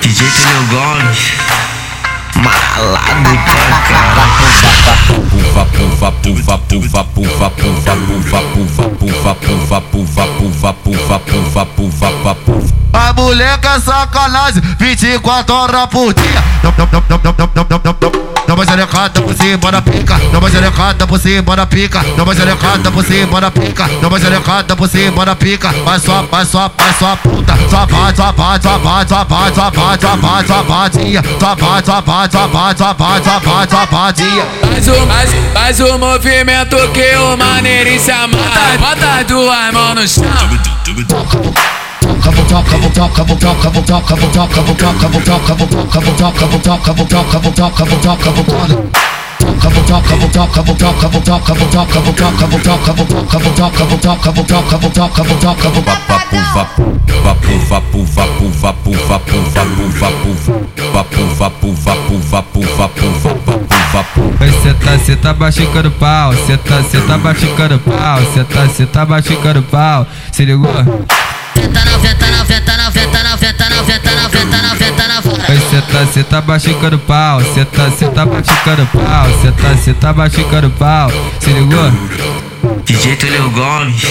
DJ Telio Gomes, malado pra caralho. Puva, puva, puva, puva, puva, puva, puva, puva, puva, puva, puva, puva, puva, puva, puva, puva. A moleca é sacanagem, 24 horas por dia. Xerecada por cima da pica, dá uma xerecada por cima da pica, dá uma xerecada por cima da pica, dá uma xerecada por cima da pica. Vai só, vai só, vai só puta, só vai, só vai, só vai, só vai, só vai, só vai, só vai, dia. Só vai, só vai, só vai, só vai, só vai, só faz, faz o movimento que o maneirinho se amarra Bota as duas mãos no chão Cê tá, cê tá baixicando pau, cê tá, cê tá baixicando pau, cê tá, cê tá baixicando pau, se ligou? Cê tá na tá, cê tá machucando pau, cê tá, cê tá machucando pau, cê tá, cê tá machucando pau, se ligou? DJ Túlio Gomes.